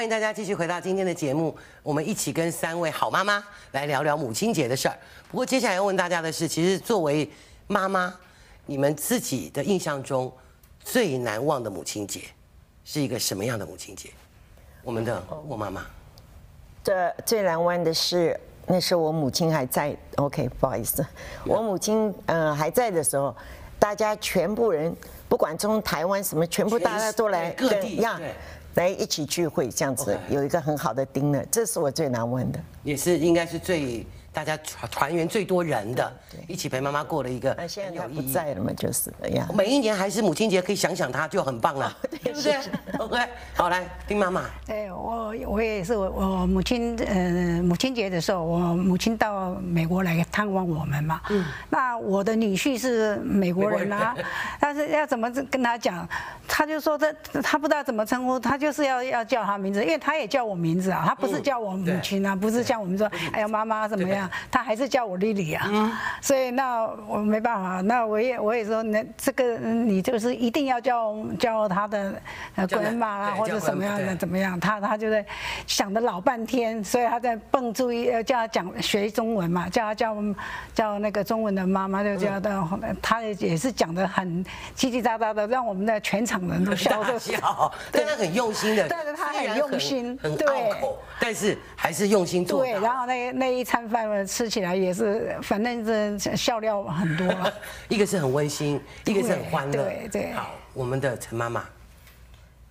欢迎大家继续回到今天的节目，我们一起跟三位好妈妈来聊聊母亲节的事儿。不过接下来要问大家的是，其实作为妈妈，你们自己的印象中最难忘的母亲节是一个什么样的母亲节？我们的我妈妈，这最难忘的是，那时候我母亲还在。OK，不好意思，我母亲呃还在的时候，大家全部人，不管从台湾什么，全部大家都来各地样。来一起聚会，这样子有一个很好的 dinner，这是我最难忘的，也是应该是最。大家团团圆最多人的，一起陪妈妈过了一个，那现在他不在了嘛，就是这样。每一年还是母亲节，可以想想她就很棒了，对不对？OK，好，来丁妈妈。对，我我也是，我我母亲呃母亲节的时候，我母亲到美国来探望我们嘛。嗯。那我的女婿是美国人啊，但是要怎么跟他讲，他就说他他不知道怎么称呼，他就是要要叫他名字，因为他也叫我名字啊，他不是叫我母亲啊，不是像我们说哎呀妈妈怎么样。他还是叫我丽丽啊，嗯、所以那我没办法，那我也我也说，那这个你就是一定要叫叫他的呃滚妈啦，或者什么样的怎么样，他他就在想的老半天，所以他在蹦出一叫他讲学中文嘛，叫他叫叫那个中文的妈妈就叫他，嗯、他也是讲的很叽叽喳喳的，让我们的全场人都笑 着笑，对他很用心的，但是他很用心，很拗口，但是还是用心做。对，然后那那一餐饭。吃起来也是，反正是笑料很多。一个是很温馨，一个是很欢乐。对对。好，我们的陈妈妈。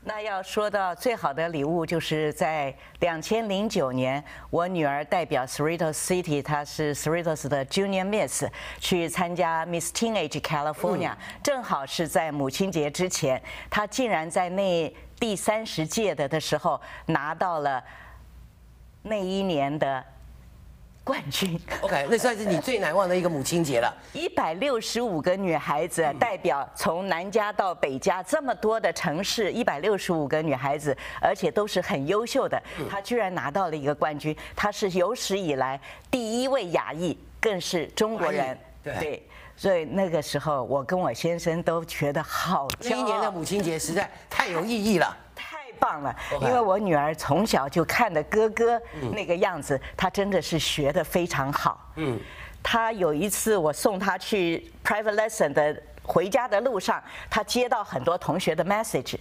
那要说到最好的礼物，就是在两千零九年，我女儿代表 Cerritos City，她是 Cerritos 的 Junior Miss，去参加 Miss Teenage California，正好是在母亲节之前，她竟然在那第三十届的的时候拿到了那一年的。冠军，OK，那算是你最难忘的一个母亲节了。一百六十五个女孩子代表从南加到北加这么多的城市，一百六十五个女孩子，而且都是很优秀的。她居然拿到了一个冠军，她是有史以来第一位亚裔，更是中国人。对，所以那个时候我跟我先生都觉得好。这一年的母亲节实在太有意义了。棒了，因为我女儿从小就看着哥哥那个样子，她真的是学得非常好。嗯，她有一次我送她去 private lesson 的回家的路上，她接到很多同学的 message，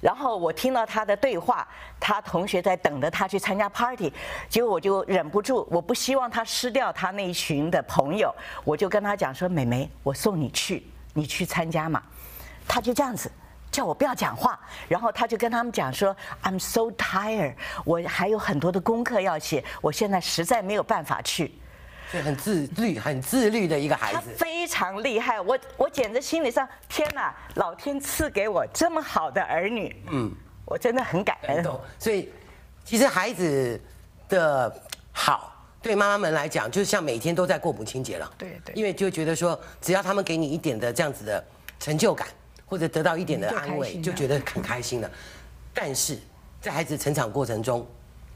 然后我听到她的对话，她同学在等着她去参加 party，结果我就忍不住，我不希望她失掉她那一群的朋友，我就跟她讲说：“美眉，我送你去，你去参加嘛。”她就这样子。叫我不要讲话，然后他就跟他们讲说：“I'm so tired，我还有很多的功课要写，我现在实在没有办法去。”所以很自律、很自律的一个孩子，他非常厉害。我我简直心理上，天哪！老天赐给我这么好的儿女，嗯，我真的很感恩。所以，其实孩子的好，对妈妈们来讲，就像每天都在过母亲节了。对对，因为就觉得说，只要他们给你一点的这样子的成就感。或者得到一点的安慰，就觉得很开心了。但是在孩子成长过程中，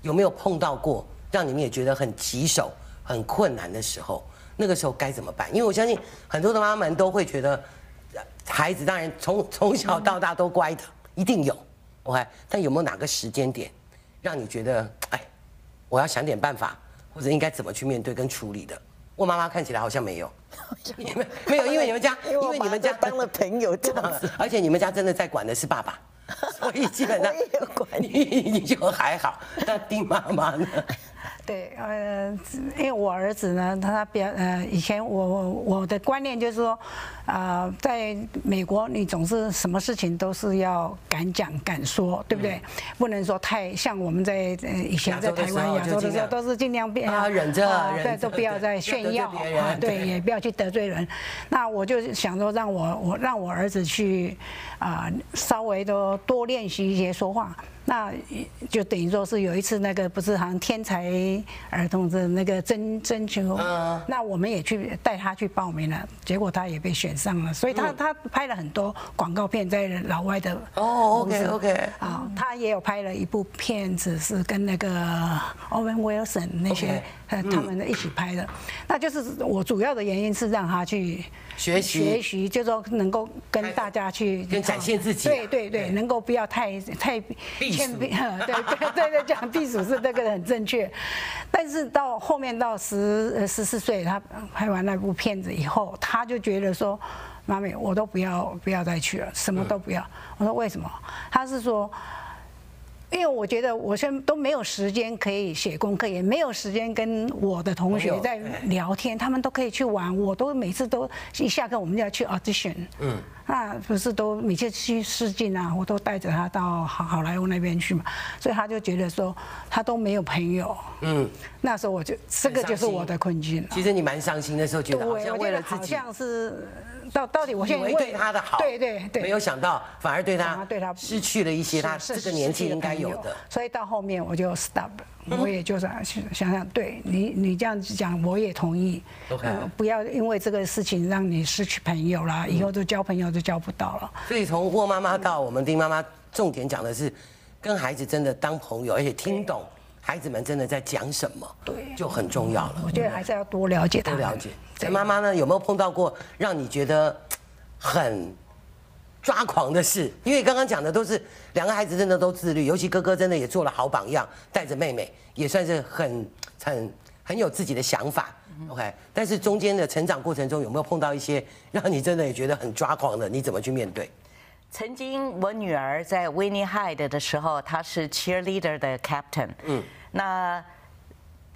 有没有碰到过让你们也觉得很棘手、很困难的时候？那个时候该怎么办？因为我相信很多的妈妈们都会觉得，孩子当然从从小到大都乖的，一定有。OK，但有没有哪个时间点让你觉得，哎，我要想点办法，或者应该怎么去面对跟处理的？我妈妈看起来好像没有，你们没有，因为你们家，因为你们家当了朋友这样子，而且你们家真的在管的是爸爸，所以基本上你 你就还好，但丁妈妈呢？对，呃，因为我儿子呢，他比较呃，以前我我我的观念就是说，啊、呃，在美国你总是什么事情都是要敢讲敢说，对不对？嗯、不能说太像我们在呃以前在台湾亚洲的时候都是尽量变啊忍着，啊、对，都不要再炫耀啊，对，也不要去得罪人。那我就想说，让我我让我儿子去啊、呃，稍微的多练习一些说话。那就等于说是有一次那个不是好像天才儿童的那个征征求，那我们也去带他去报名了，结果他也被选上了，所以他他拍了很多广告片在老外的哦，OK OK 啊，他也有拍了一部片子是跟那个 Owen Wilson 那些呃，他们一起拍的，那就是我主要的原因是让他去学习学习，就说能够跟大家去跟展现自己，对对对，能够不要太太避暑，对对对对，讲避暑是这个很正确，但是到后面到十呃十四岁，他拍完那部片子以后，他就觉得说，妈咪，我都不要不要再去了，什么都不要。我说为什么？他是说。因为我觉得我现在都没有时间可以写功课，也没有时间跟我的同学在聊天，他们都可以去玩，我都每次都一下课我们就要去 audition，嗯，那不是都每次去试镜啊，我都带着他到好好莱坞那边去嘛，所以他就觉得说他都没有朋友，嗯，那时候我就这个就是我的困境。其实你蛮伤心的时候，觉得好像为了自己，好像是。到到底我现在以为对他的好，对对对，没有想到反而对他对他失去了一些他这个年纪应该有的，所以到后面我就 stop 了，我也就是想想，对你你这样子讲我也同意，OK，不要因为这个事情让你失去朋友啦，以后都交朋友都交不到了。所以从沃妈妈到我们丁妈妈，重点讲的是跟孩子真的当朋友，而且听懂孩子们真的在讲什么，对，就很重要了。我觉得还是要多了解他，多了解。那妈妈呢？有没有碰到过让你觉得很抓狂的事？因为刚刚讲的都是两个孩子真的都自律，尤其哥哥真的也做了好榜样，带着妹妹也算是很很很有自己的想法。OK，但是中间的成长过程中有没有碰到一些让你真的也觉得很抓狂的？你怎么去面对？曾经我女儿在 Whitney High 的时候，她是 cheerleader 的 captain。嗯，那。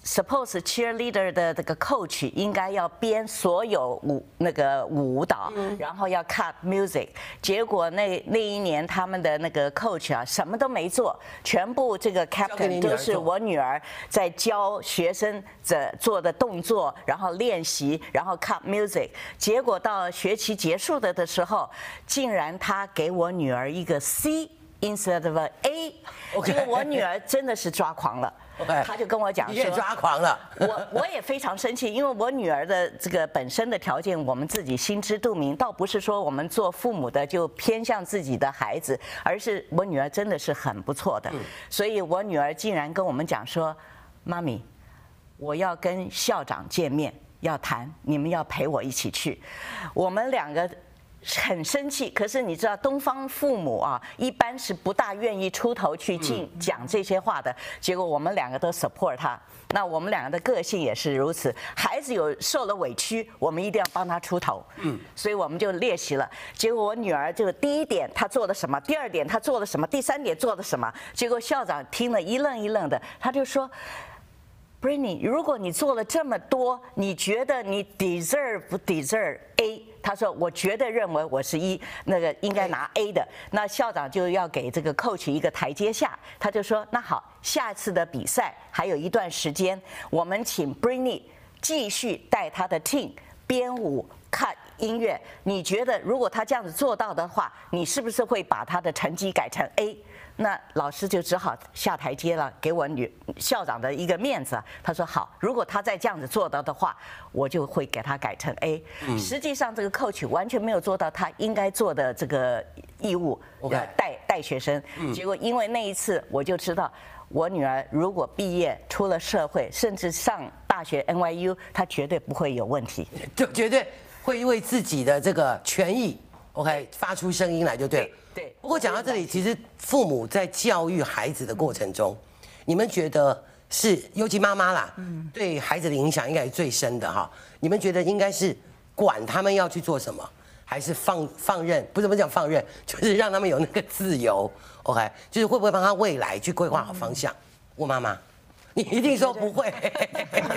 Suppose cheerleader 的这个 coach 应该要编所有舞那个舞蹈，然后要 cut music。结果那那一年他们的那个 coach 啊，什么都没做，全部这个 captain 都是我女儿在教学生在做的动作，然后练习，然后 cut music。结果到学期结束的的时候，竟然他给我女儿一个 C instead of A。结果我女儿真的是抓狂了。他就跟我讲说，你也抓狂了。我我也非常生气，因为我女儿的这个本身的条件，我们自己心知肚明。倒不是说我们做父母的就偏向自己的孩子，而是我女儿真的是很不错的。所以我女儿竟然跟我们讲说：“妈咪，我要跟校长见面，要谈，你们要陪我一起去。”我们两个。很生气，可是你知道东方父母啊，一般是不大愿意出头去进讲这些话的。结果我们两个都 support 他，那我们两个的个性也是如此。孩子有受了委屈，我们一定要帮他出头。嗯，所以我们就练习了。结果我女儿就第一点她做了什么，第二点她做了什么，第三点做了什么。结果校长听了一愣一愣的，他就说：“Britney，如果你做了这么多，你觉得你 deserve 不 deserve A？” 他说：“我觉得认为我是一那个应该拿 A 的。那校长就要给这个 coach 一个台阶下。他就说：那好，下次的比赛还有一段时间，我们请 Britney 继续带他的 team 编舞、看音乐。你觉得如果他这样子做到的话，你是不是会把他的成绩改成 A？” 那老师就只好下台阶了，给我女校长的一个面子。他说好，如果他再这样子做到的话，我就会给他改成 A。实际上，这个 coach 完全没有做到他应该做的这个义务，带带学生。结果因为那一次，我就知道我女儿如果毕业出了社会，甚至上大学 NYU，她绝对不会有问题，就绝对会因为自己的这个权益，OK，发出声音来就对了。对，不过讲到这里，其实父母在教育孩子的过程中，你们觉得是，尤其妈妈啦，嗯对孩子的影响应该是最深的哈。你们觉得应该是管他们要去做什么，还是放放任？不是不是讲放任，就是让他们有那个自由。OK，就是会不会帮他未来去规划好方向？我妈妈。你一定说不会，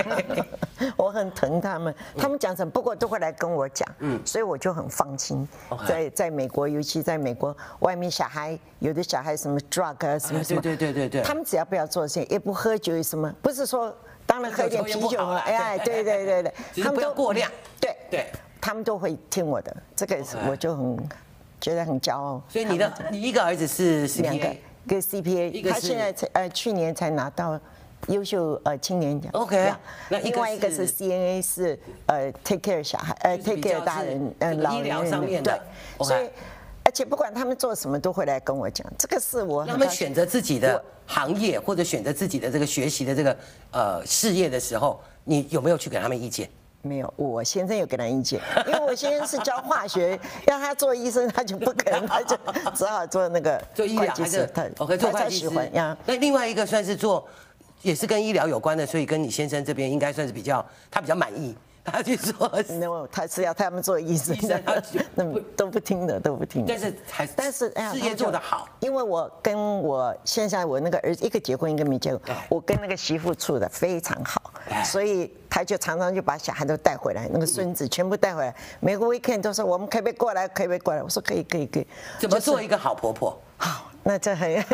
我很疼他们，他们讲什么，不过都会来跟我讲，嗯，所以我就很放心。在在美国，尤其在美国，外面小孩有的小孩什么 drug 啊，什么什么，对对对对对，他们只要不要做这些，也不喝酒什么，不是说当然喝一点啤酒啊，哎，对。对对对，他们都过量，对。对，他们都会听我的，这个我就很觉得很骄傲。所以你的你一个儿子是两个，一个 CPA，他现在才呃去年才拿到。优秀呃青年奖，OK，那另外一个是 CNA 是呃 take care 小孩，呃 take care 大人，呃老年人，对，所以而且不管他们做什么，都会来跟我讲。这个是我他们选择自己的行业或者选择自己的这个学习的这个呃事业的时候，你有没有去给他们意见？没有，我先生有给他意见，因为我先生是教化学，要他做医生，他就不可能，他就只好做那个做医疗还是他 OK 做会计师。呀。那另外一个算是做，也是跟医疗有关的，所以跟你先生这边应该算是比较，他比较满意。他去说，那他是要他们做医生，那么都不听的，都不听。但是还但是哎呀，事业做得好。因为我跟我现在我那个儿子一个结婚一个没结婚，我跟那个媳妇处的非常好，所以他就常常就把小孩都带回来，那个孙子全部带回来，每个 weekend 都说我们可不可以过来，可不可以过来？我说可以可以可以。怎么做一个好婆婆？好。那这很，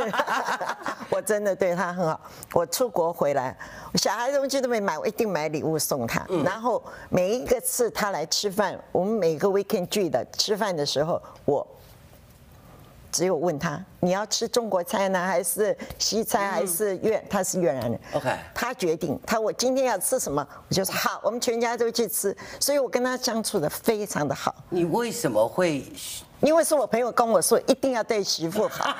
我真的对他很好。我出国回来，小孩东西都没买，我一定买礼物送他。然后每一个次他来吃饭，我们每个 weekend 聚的吃饭的时候，我只有问他，你要吃中国菜呢，还是西餐，还是越？他是越南人。OK，他决定，他我今天要吃什么，我就说好，我们全家都去吃。所以我跟他相处的非常的好。你为什么会？因为是我朋友跟我说，一定要对媳妇好，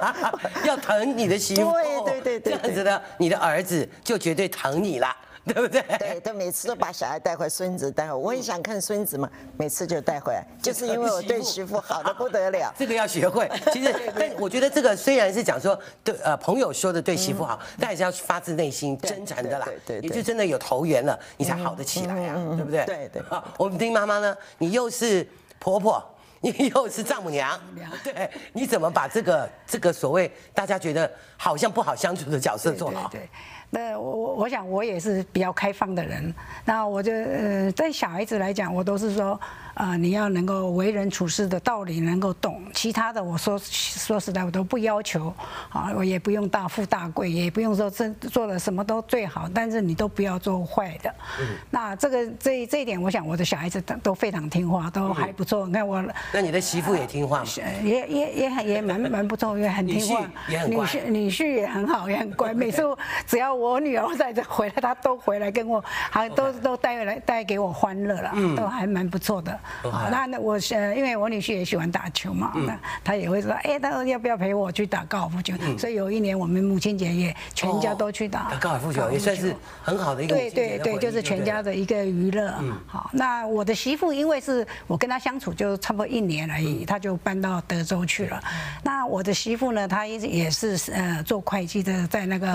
要疼你的媳妇。对对对对，这样子的，你的儿子就绝对疼你啦，对不对？对，他每次都把小孩带回来，孙子带回来，我也想看孙子嘛，每次就带回来，就是因为我对媳妇好的不得了。这个要学会。其实，但我觉得这个虽然是讲说对呃朋友说的对媳妇好，但还是要发自内心真诚的啦。对对，也就真的有投缘了，你才好得起来啊，对不对？对对。好，我们丁妈妈呢，你又是婆婆。你又是丈母娘，对，你怎么把这个这个所谓大家觉得好像不好相处的角色做好？对，那我我我想我也是比较开放的人，那我就呃，对小孩子来讲，我都是说。啊，你要能够为人处事的道理能够懂，其他的我说说实在我都不要求，啊，我也不用大富大贵，也不用说真做的什么都最好，但是你都不要做坏的。嗯。那这个这这一点，我想我的小孩子都都非常听话，都还不错。你看我。那你的媳妇也听话吗？也也也很也蛮蛮不错，也很听话。也很乖。女婿女婿也很好，也很乖。每次只要我女儿在这回来，她都回来跟我，还都都带回来带给我欢乐了，都还蛮不错的。好，那那我呃，因为我女婿也喜欢打球嘛，那他也会说，哎，他说要不要陪我去打高尔夫球？所以有一年我们母亲节也全家都去打高尔夫球，也算是很好的一个对对对，就是全家的一个娱乐。好，那我的媳妇因为是我跟她相处就差不多一年而已，她就搬到德州去了。那我的媳妇呢，她一直也是呃做会计的，在那个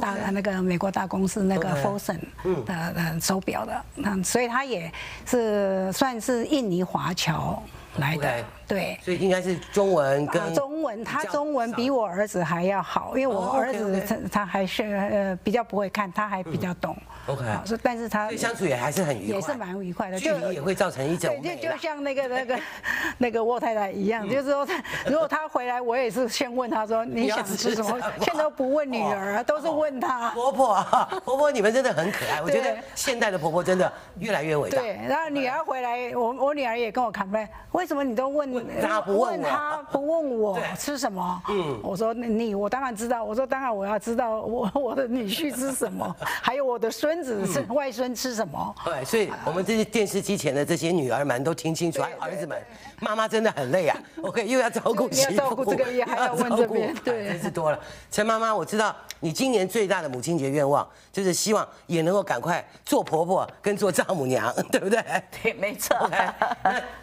大那个美国大公司那个 Fosun 的呃手表的，那所以她也是算是印尼。华侨来的对，所以应该是中文跟、啊、中文，他中文比我儿子还要好，因为我儿子他他还是呃比较不会看，他还比较懂。嗯 OK，所以但是他相处也还是很愉快，也是蛮愉快的。距离也会造成一种对，就就像那个那个 那个沃太太一样，就是说，如果他回来，我也是先问他说 你想吃什么，现在都不问女儿，都是问他。婆婆，婆婆，你们真的很可爱。我觉得现代的婆婆真的越来越伟大。对，然后女儿回来，我我女儿也跟我 complain，为什么你都问他不问他不问我吃什么？嗯，我说你我当然知道，我说当然我要知道我我的女婿吃什么，还有我的孙。子是外孙吃什么？对，所以我们这些电视机前的这些女儿们都听清楚，儿子们，妈妈真的很累啊。OK，又要照顾媳妇，照顾这个也 还要问这边，对，真是多了。陈妈妈，我知道你今年最大的母亲节愿望就是希望也能够赶快做婆婆跟做丈母娘，对不对？对，没错。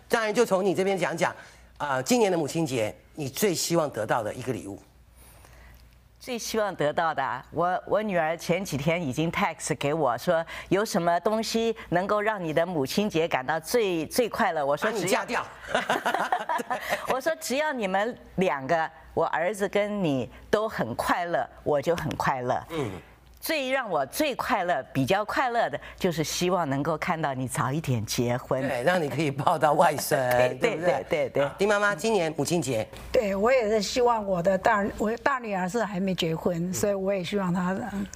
当然就从你这边讲讲，啊，今年的母亲节你最希望得到的一个礼物。最希望得到的，我我女儿前几天已经 text 给我说，有什么东西能够让你的母亲节感到最最快乐？我说你嫁掉，我说只要你们两个，我儿子跟你都很快乐，我就很快乐。嗯。最让我最快乐、比较快乐的，就是希望能够看到你早一点结婚，对，让你可以抱到外甥，对不对？对对。丁妈妈，今年母亲节，对我也是希望我的大我大女儿是还没结婚，所以我也希望她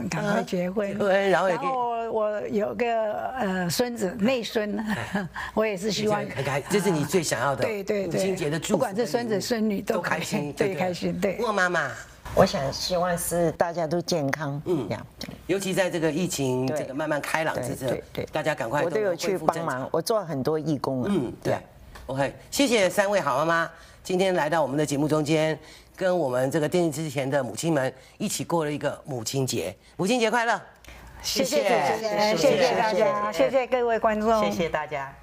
赶快结婚。对，然后然后我有个呃孙子内孙，我也是希望，这是你最想要的，对对对，母亲节的祝福，不管是孙子孙女都开心，最开心。对，我妈妈。我想希望是大家都健康，嗯，这样，尤其在这个疫情这个慢慢开朗之际，对，大家赶快我都有去帮忙，我做很多义工，嗯，对，OK，谢谢三位好妈妈今天来到我们的节目中间，跟我们这个电视机前的母亲们一起过了一个母亲节，母亲节快乐！谢谢主持人，谢谢大家，谢谢各位观众，谢谢大家。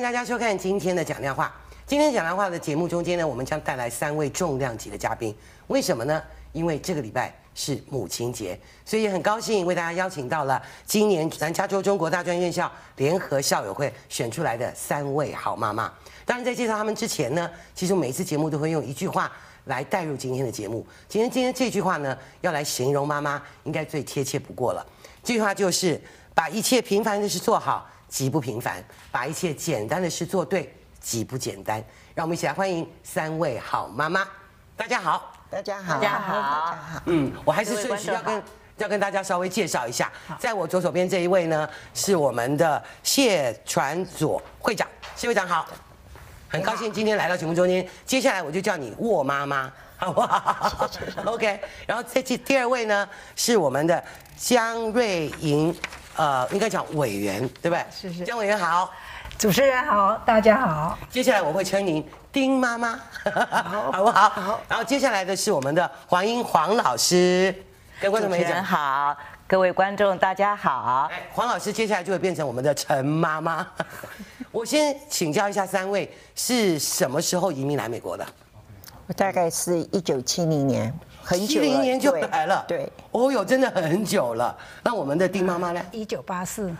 迎大家收看今天的讲亮话。今天讲亮话的节目中间呢，我们将带来三位重量级的嘉宾。为什么呢？因为这个礼拜是母亲节，所以也很高兴为大家邀请到了今年南加州中国大专院校联合校友会选出来的三位好妈妈。当然，在介绍他们之前呢，其实每一次节目都会用一句话来带入今天的节目。今天今天这句话呢，要来形容妈妈，应该最贴切不过了。这句话就是：把一切平凡的事做好。极不平凡，把一切简单的事做对，极不简单。让我们一起来欢迎三位好妈妈。大家好，大家好，大家好。大家好嗯，我还是顺序要跟要跟大家稍微介绍一下。在我左手边这一位呢，是我们的谢传佐会长。谢会长好，很高兴今天来到节目中间。接下来我就叫你沃妈妈，好不好？OK。然后这第二位呢，是我们的江瑞莹。呃，应该讲委员，对不对？是是。江委员好，主持人好，大家好。接下来我会称您丁妈妈，好，好不好？好。然后接下来的是我们的黄英黄老师，跟观众好，各位观众大家好。哎，黄老师接下来就会变成我们的陈妈妈。我先请教一下三位，是什么时候移民来美国的？我大概是一九七零年。七零年就来了，对，哦哟，真的很久了。那我们的丁妈妈呢？一九八四，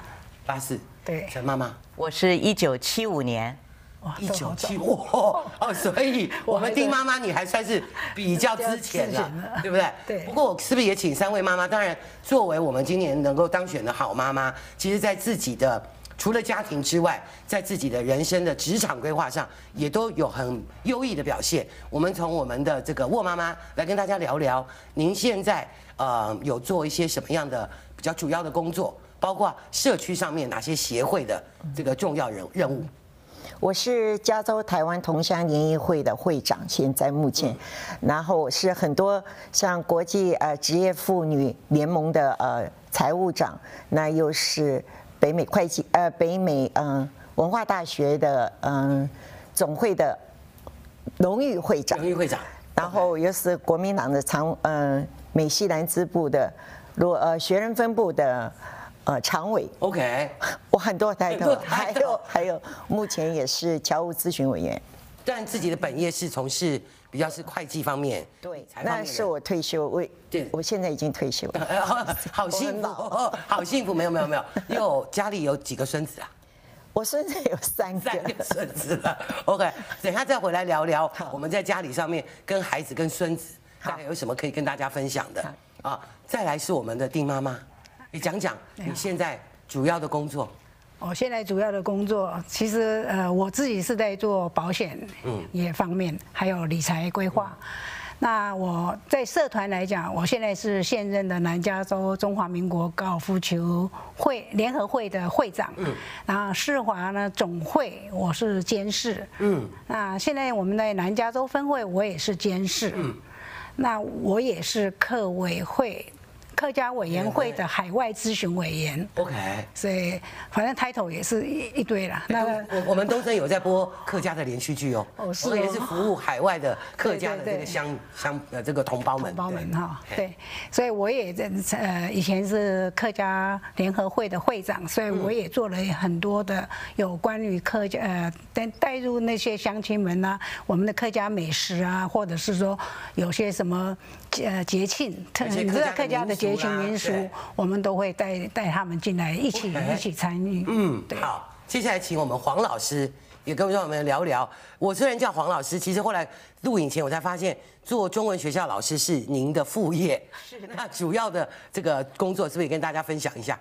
八四，对。陈妈妈，我是一九七五年，哇，一九七五，哦，所以我们丁妈妈你还算是比较之前了，对不对？对。不过我是不是也请三位妈妈？当然，作为我们今年能够当选的好妈妈，其实在自己的。除了家庭之外，在自己的人生的职场规划上，也都有很优异的表现。我们从我们的这个沃妈妈来跟大家聊聊，您现在呃有做一些什么样的比较主要的工作，包括社区上面哪些协会的这个重要任任务？我是加州台湾同乡联谊会的会长，现在目前，然后我是很多像国际呃职业妇女联盟的呃财务长，那又是。北美会计呃，北美嗯、呃、文化大学的嗯、呃、总会的荣誉会长，荣誉会长，然后又是国民党的常嗯、呃、美西南支部的罗呃学人分部的呃常委。OK，我很多抬头，还有还有目前也是侨务咨询委员。但自己的本业是从事。比较是会计方面，对，那是我退休，我对，我现在已经退休了，好幸福，好幸福，没有没有没有，有家里有几个孙子啊？我孙子有三个，三个孙子了。OK，等下再回来聊聊我们在家里上面跟孩子跟孙子大概有什么可以跟大家分享的。啊？再来是我们的丁妈妈，你讲讲你现在主要的工作。我现在主要的工作，其实呃，我自己是在做保险嗯，也方面，还有理财规划。那我在社团来讲，我现在是现任的南加州中华民国高尔夫球会联合会的会长。嗯。然后世华呢总会，我是监事。嗯。那现在我们在南加州分会，我也是监事。嗯。那我也是客委会。客家委员会的海外咨询委员，OK，所以反正 title 也是一一堆啦。那个我我们东森有在播客家的连续剧哦，哦是也是服务海外的客家的这个乡乡呃这个同胞们。同胞们哈，对，所以我也在呃以前是客家联合会的会长，所以我也做了很多的有关于客家呃带带入那些乡亲们呐，我们的客家美食啊，或者是说有些什么呃节庆，特你知道客家的节。节庆民俗，我们都会带带他们进来一起一起参与。嗯，对。好，接下来请我们黄老师也跟我们聊聊。我虽然叫黄老师，其实后来录影前我才发现，做中文学校老师是您的副业。是的。那主要的这个工作，是不是也跟大家分享一下？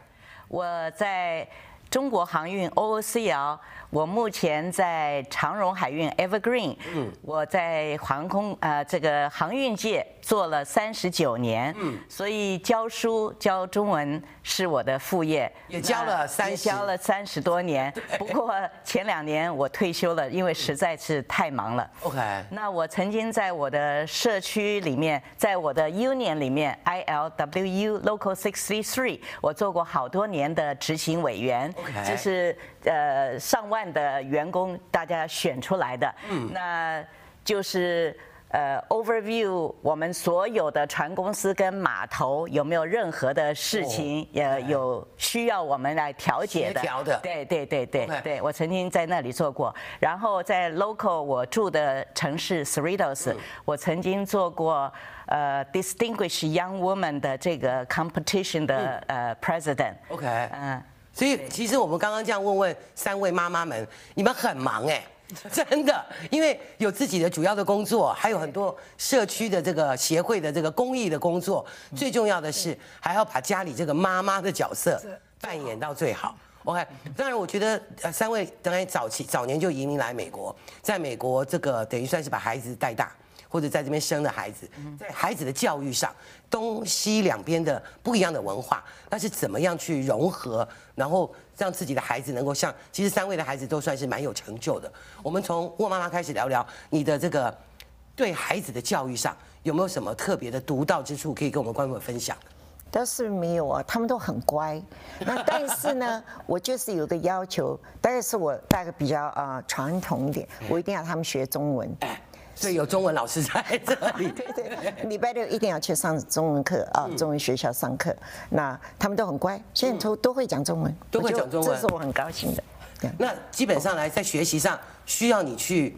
我在中国航运 OOCL，我目前在长荣海运 Evergreen，嗯，我在航空呃这个航运界做了三十九年，嗯，所以教书教中文是我的副业，也教了三教了三十多年。不过前两年我退休了，因为实在是太忙了。OK，那我曾经在我的社区里面，在我的 Union 里面，ILWU Local Sixty Three，我做过好多年的执行委员，就.是呃上万的员工大家选出来的，嗯，那就是呃 overview 我们所有的船公司跟码头有没有任何的事情也有需要我们来调解的，协调的，对对对对对，我曾经在那里做过，然后在 local 我住的城市 Cerritos，我曾经做过呃 Distinguished Young Woman 的这个 competition 的呃 president，OK，嗯。所以其实我们刚刚这样问问三位妈妈们，你们很忙哎，真的，因为有自己的主要的工作，还有很多社区的这个协会的这个公益的工作，最重要的是还要把家里这个妈妈的角色扮演到最好。OK，当然我觉得呃三位等于早期早年就移民来美国，在美国这个等于算是把孩子带大。或者在这边生的孩子，在孩子的教育上，东西两边的不一样的文化，那是怎么样去融合，然后让自己的孩子能够像，其实三位的孩子都算是蛮有成就的。我们从沃妈妈开始聊聊你的这个对孩子的教育上有没有什么特别的独到之处，可以跟我们观众们分享？倒是没有啊，他们都很乖。那但是呢，我就是有个要求，大概是我大概比较啊传统一点，我一定要他们学中文。所以有中文老师在这里，对对，礼拜六一定要去上中文课啊，中文学校上课。那他们都很乖，现在都都会讲中文，都会讲中文，这是我很高兴的。那基本上来在学习上，需要你去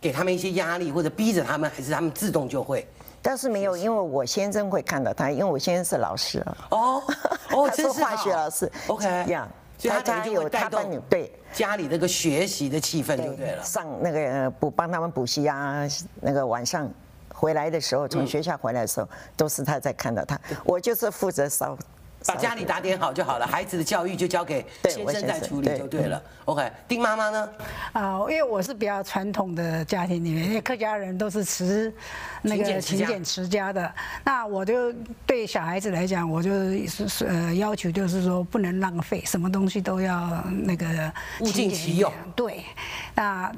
给他们一些压力，或者逼着他们，还是他们自动就会？倒是没有，因为我先生会看到他，因为我先生是老师啊。哦哦，他是化学老师。OK，这样，所以他家有他帮你对。家里那个学习的气氛就对了，上那个补帮他们补习啊，那个晚上回来的时候，从学校回来的时候，都是他在看到他，我就是负责扫。把家里打点好就好了，孩子的教育就交给先生在处理就对了。OK，丁妈妈呢？啊，因为我是比较传统的家庭里面，因为客家人都是持那个勤俭持家的。那我就对小孩子来讲，我就是呃要求就是说不能浪费，什么东西都要那个物尽其用。对，那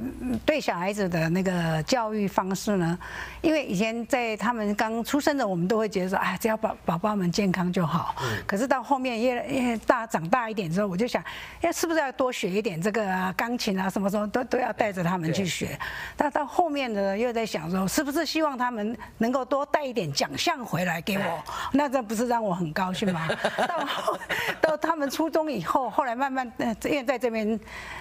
对小孩子的那个教育方式呢？因为以前在他们刚出生的，我们都会觉得说，哎，只要宝宝宝们健康就好。可是到后面越越大长大一点之后，我就想，哎，是不是要多学一点这个啊，钢琴啊，什么什么都都要带着他们去学。但到后面呢，又在想说，是不是希望他们能够多带一点奖项回来给我？那这不是让我很高兴吗？到到他们初中以后，后来慢慢，因为在这边，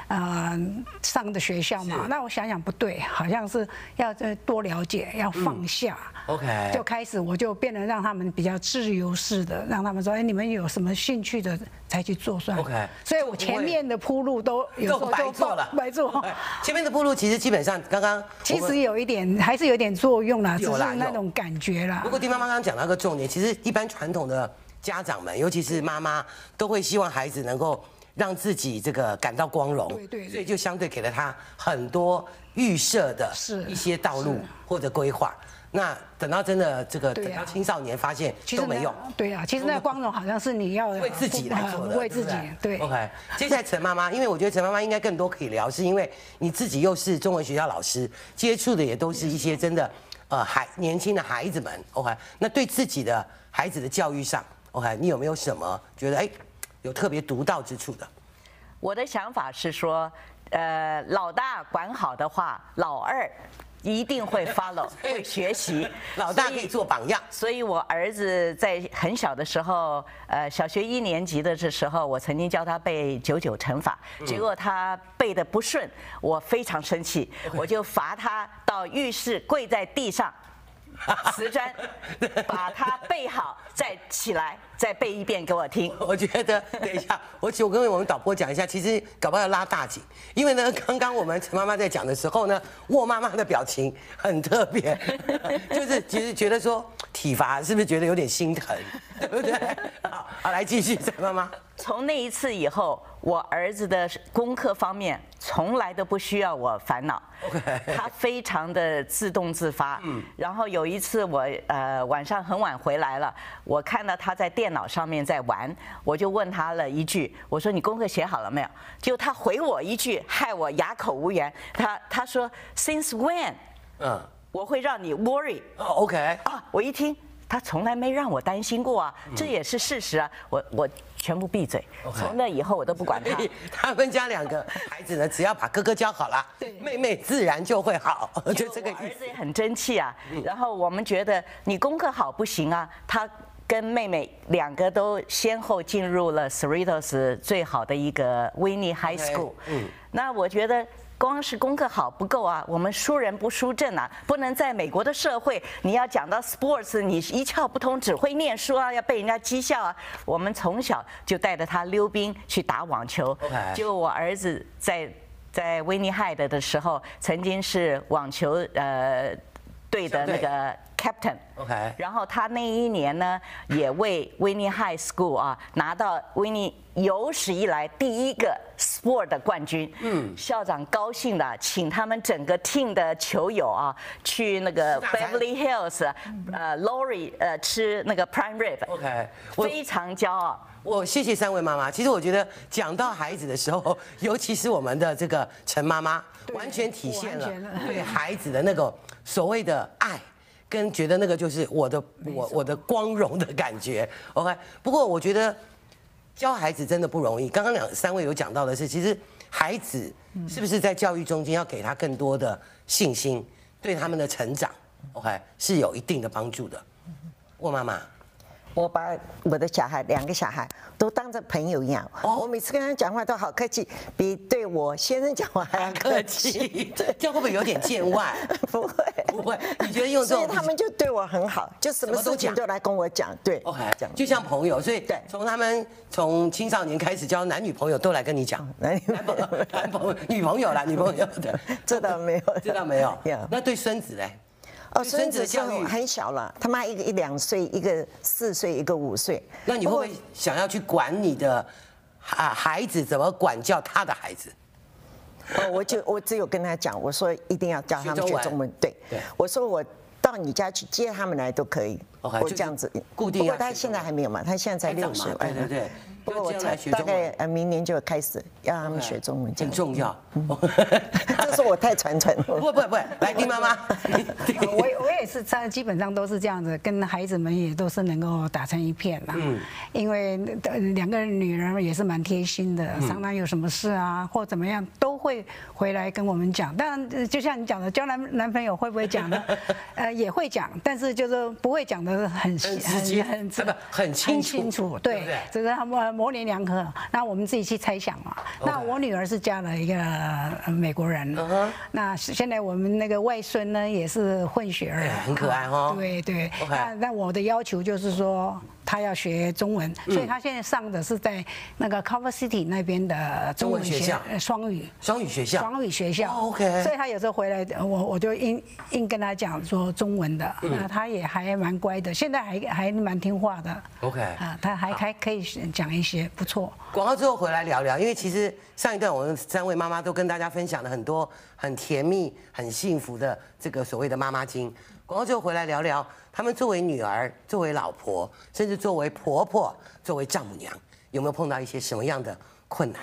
呃，上的学校嘛，那我想想不对，好像是要再多了解，要放下。OK，就开始我就变得让他们比较自由式的，让他们说，哎，你们。有什么兴趣的才去做算 OK，所以我前面的铺路都有都白做了，白做。前面的铺路其实基本上刚刚其实有一点还是有点作用啦，只是那种感觉啦。不过丁妈妈刚刚讲到一个重点，其实一般传统的家长们，尤其是妈妈，都会希望孩子能够让自己这个感到光荣，对对，所以就相对给了他很多预设的一些道路或者规划。那等到真的这个等到青少年发现都没用，对啊，其实那个光荣好像是你要为自己来做的，为自己对。OK，接下来陈妈妈，因为我觉得陈妈妈应该更多可以聊，是因为你自己又是中文学校老师，接触的也都是一些真的呃孩年轻的孩子们。OK，那对自己的孩子的教育上，OK，你有没有什么觉得哎有特别独到之处的？我的想法是说，呃，老大管好的话，老二。一定会 follow，会学习。老大可以做榜样。所以，我儿子在很小的时候，呃，小学一年级的这时候，我曾经教他背九九乘法，结果他背的不顺，我非常生气，我就罚他到浴室跪在地上。瓷砖，把它背好，再起来，再背一遍给我听。我觉得，等一下，我我跟我们导播讲一下，其实搞不好要拉大景，因为呢，刚刚我们陈妈妈在讲的时候呢，沃妈妈的表情很特别，就是其实觉得说体罚是不是觉得有点心疼？对不对？好，好，来继续，陈妈妈。从那一次以后，我儿子的功课方面从来都不需要我烦恼。他非常的自动自发。嗯。然后有一次我呃晚上很晚回来了，我看到他在电脑上面在玩，我就问他了一句，我说你功课写好了没有？就他回我一句，害我哑口无言。他他说 Since when？嗯。我会让你 worry。哦，OK。啊，我一听。他从来没让我担心过啊，这也是事实啊。我我全部闭嘴，从那以后我都不管他。他们家两个孩子呢，只要把哥哥教好了，妹妹自然就会好，就这个意思。儿子也很争气啊。然后我们觉得你功课好不行啊，他跟妹妹两个都先后进入了 Cerritos 最好的一个 Whitney High School。嗯，那我觉得。光是功课好不够啊，我们输人不输阵啊，不能在美国的社会，你要讲到 sports，你一窍不通，只会念书啊，要被人家讥笑啊。我们从小就带着他溜冰去打网球。就我儿子在在威尼海德的时候，曾经是网球呃队的那个。Captain，OK，然后他那一年呢，也为 Whitney High School 啊拿到 Whitney 有史以来第一个 sport 的冠军。嗯，校长高兴的，请他们整个 team 的球友啊去那个 Beverly Hills，呃，Lori 呃吃那个 Prime Rib，OK，非常骄傲。我谢谢三位妈妈。其实我觉得讲到孩子的时候，尤其是我们的这个陈妈妈，完全体现了对孩子的那个所谓的爱。跟觉得那个就是我的我我的光荣的感觉，OK。不过我觉得教孩子真的不容易。刚刚两三位有讲到的是，其实孩子是不是在教育中间要给他更多的信心，对他们的成长，OK 是有一定的帮助的。沃妈妈。我把我的小孩两个小孩都当着朋友一样，我每次跟他讲话都好客气，比对我先生讲话还要客气。这样会不会有点见外？不会，不会。你觉得用这种，所以他们就对我很好，就什么事情都来跟我讲。对，OK，讲就像朋友。所以从他们从青少年开始交男女朋友都来跟你讲男女朋友、男朋友、女朋友啦，女朋友的，这倒没有，这倒没有。那对孙子嘞？哦，孙子的教育很小了，他妈一个一两岁，一个四岁，一个五岁。那你会不会想要去管你的啊孩子怎么管教他的孩子？哦，我就我只有跟他讲，我说一定要教他们学中文。对，我说我到你家去接他们来都可以。我这样子固定。不过他现在还没有嘛，他现在才六岁。对对对。不过我大概呃明年就开始要他们学中文，很重要。这是我太传承了。不不不，来听妈妈。我我也是，在基本上都是这样子，跟孩子们也都是能够打成一片啦。嗯。因为两个女人也是蛮贴心的，常常有什么事啊或怎么样，都会回来跟我们讲。当然，就像你讲的，交男男朋友会不会讲呢？呃，也会讲，但是就是不会讲的很很很不很清楚。对，只是他们。模棱两可，那我们自己去猜想嘛。那我女儿是嫁了一个美国人，那现在我们那个外孙呢也是混血儿，很可爱哦。对对，那那我的要求就是说。他要学中文，所以他现在上的是在那个 Culver City 那边的中文学校，双语双语学校，双语学校。OK，所以他有时候回来，我我就硬硬跟他讲说中文的，那他也还蛮乖的，现在还还蛮听话的。OK，啊，他还还可以讲一些，不错。广告之后回来聊聊，因为其实上一段我们三位妈妈都跟大家分享了很多很甜蜜、很幸福的这个所谓的妈妈经。广告之后回来聊聊。他们作为女儿，作为老婆，甚至作为婆婆，作为丈母娘，有没有碰到一些什么样的困难？